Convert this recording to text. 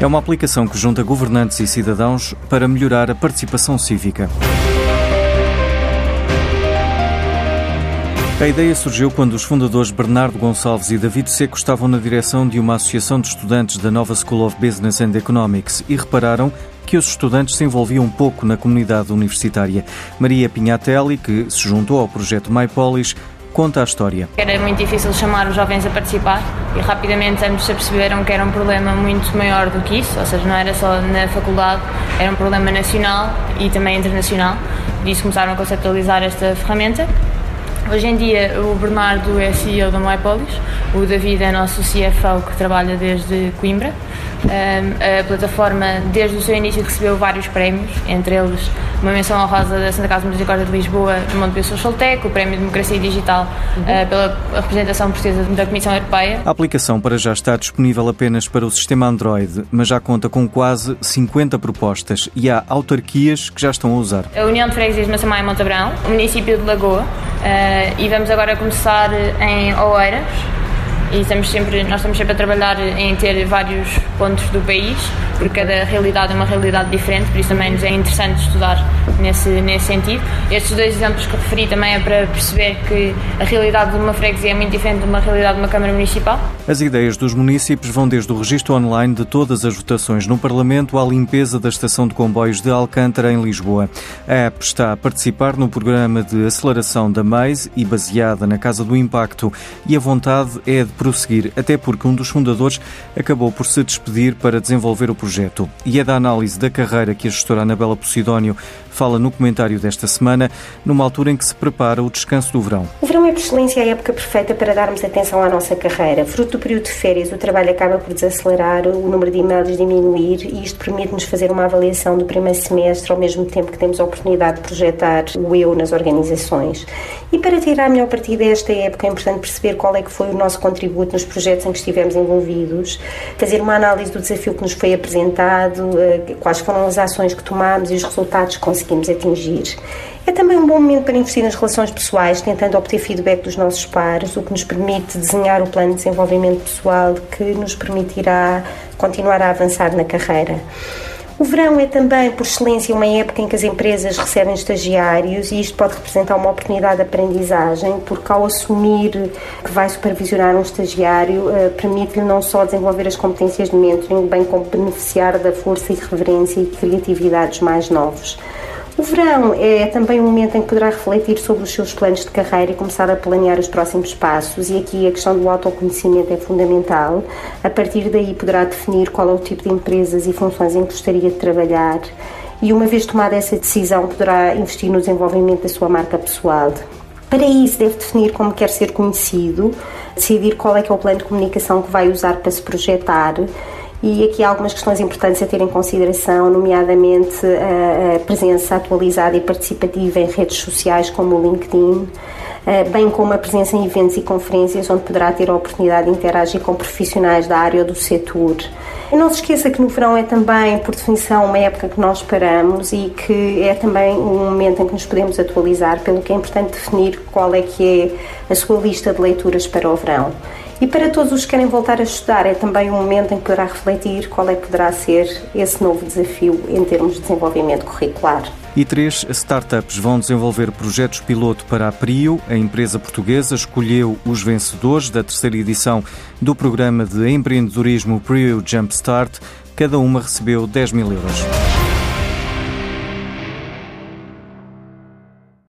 É uma aplicação que junta governantes e cidadãos para melhorar a participação cívica. A ideia surgiu quando os fundadores Bernardo Gonçalves e David Seco estavam na direção de uma associação de estudantes da nova School of Business and Economics e repararam que os estudantes se envolviam um pouco na comunidade universitária. Maria Pinhatelli, que se juntou ao projeto MyPolis, conta a história. Era muito difícil chamar os jovens a participar e rapidamente ambos se perceberam que era um problema muito maior do que isso, ou seja, não era só na faculdade, era um problema nacional e também internacional. Por isso começaram a conceptualizar esta ferramenta Hoje em dia o Bernardo é CEO da MyPolis, o David é nosso CFO que trabalha desde Coimbra. A plataforma, desde o seu início, recebeu vários prémios, entre eles uma menção honrosa da Santa Casa de Misericórdia de Lisboa, do Montepio Social Tech, o Prémio de Democracia Digital uhum. uh, pela representação portuguesa da Comissão Europeia. A aplicação para já está disponível apenas para o sistema Android, mas já conta com quase 50 propostas e há autarquias que já estão a usar. A União de Freguesias de Massamá e Montabrão, o município de Lagoa, Uh, e vamos agora começar em Oeiras e estamos sempre, nós estamos sempre a trabalhar em ter vários pontos do país, porque cada realidade é uma realidade diferente, por isso também nos é interessante estudar nesse, nesse sentido. Estes dois exemplos que referi também é para perceber que a realidade de uma freguesia é muito diferente de uma realidade de uma Câmara Municipal. As ideias dos municípios vão desde o registro online de todas as votações no Parlamento à limpeza da estação de comboios de Alcântara, em Lisboa. A app está a participar no programa de aceleração da MAIS e baseada na Casa do Impacto, e a vontade é de prosseguir, até porque um dos fundadores acabou por se despedir para desenvolver o projeto. E é da análise da carreira que a gestora Anabela Posidónio fala no comentário desta semana, numa altura em que se prepara o descanso do verão. O verão é por excelência a época perfeita para darmos atenção à nossa carreira. Fruto do período de férias, o trabalho acaba por desacelerar, o número de e-mails diminuir e isto permite-nos fazer uma avaliação do primeiro semestre ao mesmo tempo que temos a oportunidade de projetar o eu nas organizações. E para tirar melhor partido desta época é importante perceber qual é que foi o nosso contributo nos projetos em que estivemos envolvidos, fazer uma análise do desafio que nos foi apresentado, eh, quais foram as ações que tomámos e os resultados que conseguimos atingir. É também um bom momento para investir nas relações pessoais, tentando obter feedback dos nossos pares, o que nos permite desenhar o plano de desenvolvimento pessoal que nos permitirá continuar a avançar na carreira. O verão é também, por excelência, uma época em que as empresas recebem estagiários e isto pode representar uma oportunidade de aprendizagem, porque ao assumir que vai supervisionar um estagiário, eh, permite-lhe não só desenvolver as competências de mentoring, bem como beneficiar da força, irreverência e criatividade dos mais novos. O verão é também um momento em que poderá refletir sobre os seus planos de carreira e começar a planear os próximos passos. E aqui a questão do autoconhecimento é fundamental. A partir daí poderá definir qual é o tipo de empresas e funções em que gostaria de trabalhar. E uma vez tomada essa decisão, poderá investir no desenvolvimento da sua marca pessoal. Para isso, deve definir como quer ser conhecido, decidir qual é que é o plano de comunicação que vai usar para se projetar e aqui há algumas questões importantes a ter em consideração, nomeadamente a presença atualizada e participativa em redes sociais como o LinkedIn, bem como a presença em eventos e conferências onde poderá ter a oportunidade de interagir com profissionais da área ou do setor. E não se esqueça que no verão é também, por definição, uma época que nós paramos e que é também um momento em que nos podemos atualizar, pelo que é importante definir qual é que é a sua lista de leituras para o verão. E para todos os que querem voltar a estudar, é também um momento em que poderá refletir qual é que poderá ser esse novo desafio em termos de desenvolvimento curricular. E três startups vão desenvolver projetos piloto para a PRIO. A empresa portuguesa escolheu os vencedores da terceira edição do programa de empreendedorismo PRIO Jumpstart. Cada uma recebeu 10 mil euros.